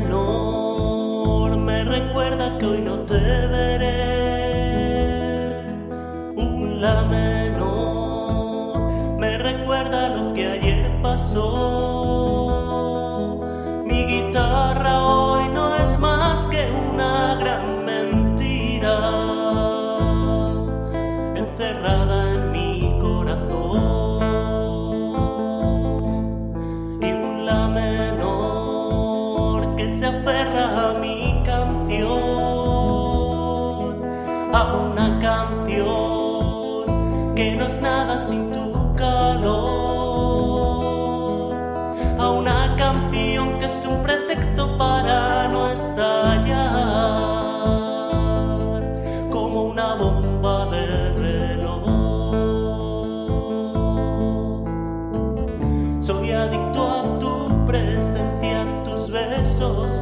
menor me recuerda que hoy no te veré. Un la menor me recuerda lo que ayer pasó. Mi guitarra hoy no es más que una gran mentira encerrada en se aferra a mi canción, a una canción que no es nada sin tu calor, a una canción que es un pretexto para no estallar como una bomba de reloj. Soy adicto a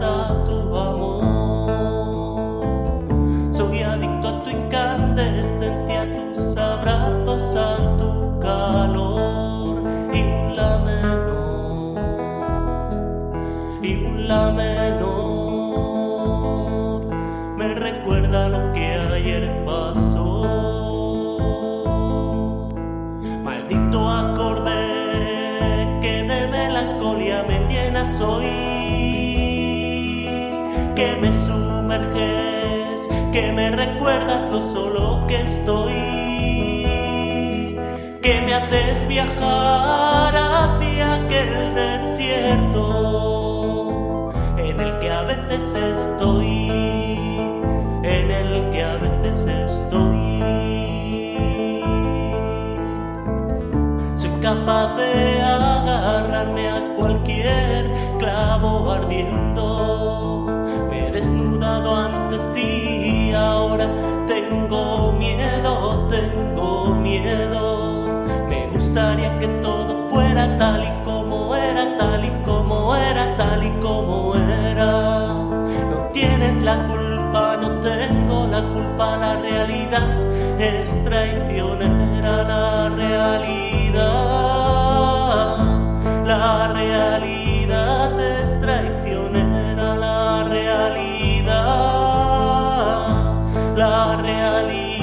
a tu amor. Soy adicto a tu incandescencia, tus abrazos, a tu calor. Y un la menor, y un la menor me recuerda lo que ayer pasó. Maldito acorde que de melancolía me llenas hoy, que me sumerges, que me recuerdas lo solo que estoy, que me haces viajar hacia aquel desierto en el que a veces estoy, en el que a veces estoy. Soy capaz de agarrarme a cualquier clavo ardiendo. Ante ti, ahora tengo miedo, tengo miedo. Me gustaría que todo fuera tal y como era, tal y como era, tal y como era. No tienes la culpa, no tengo la culpa, la realidad es traicionera, la realidad, Leonie.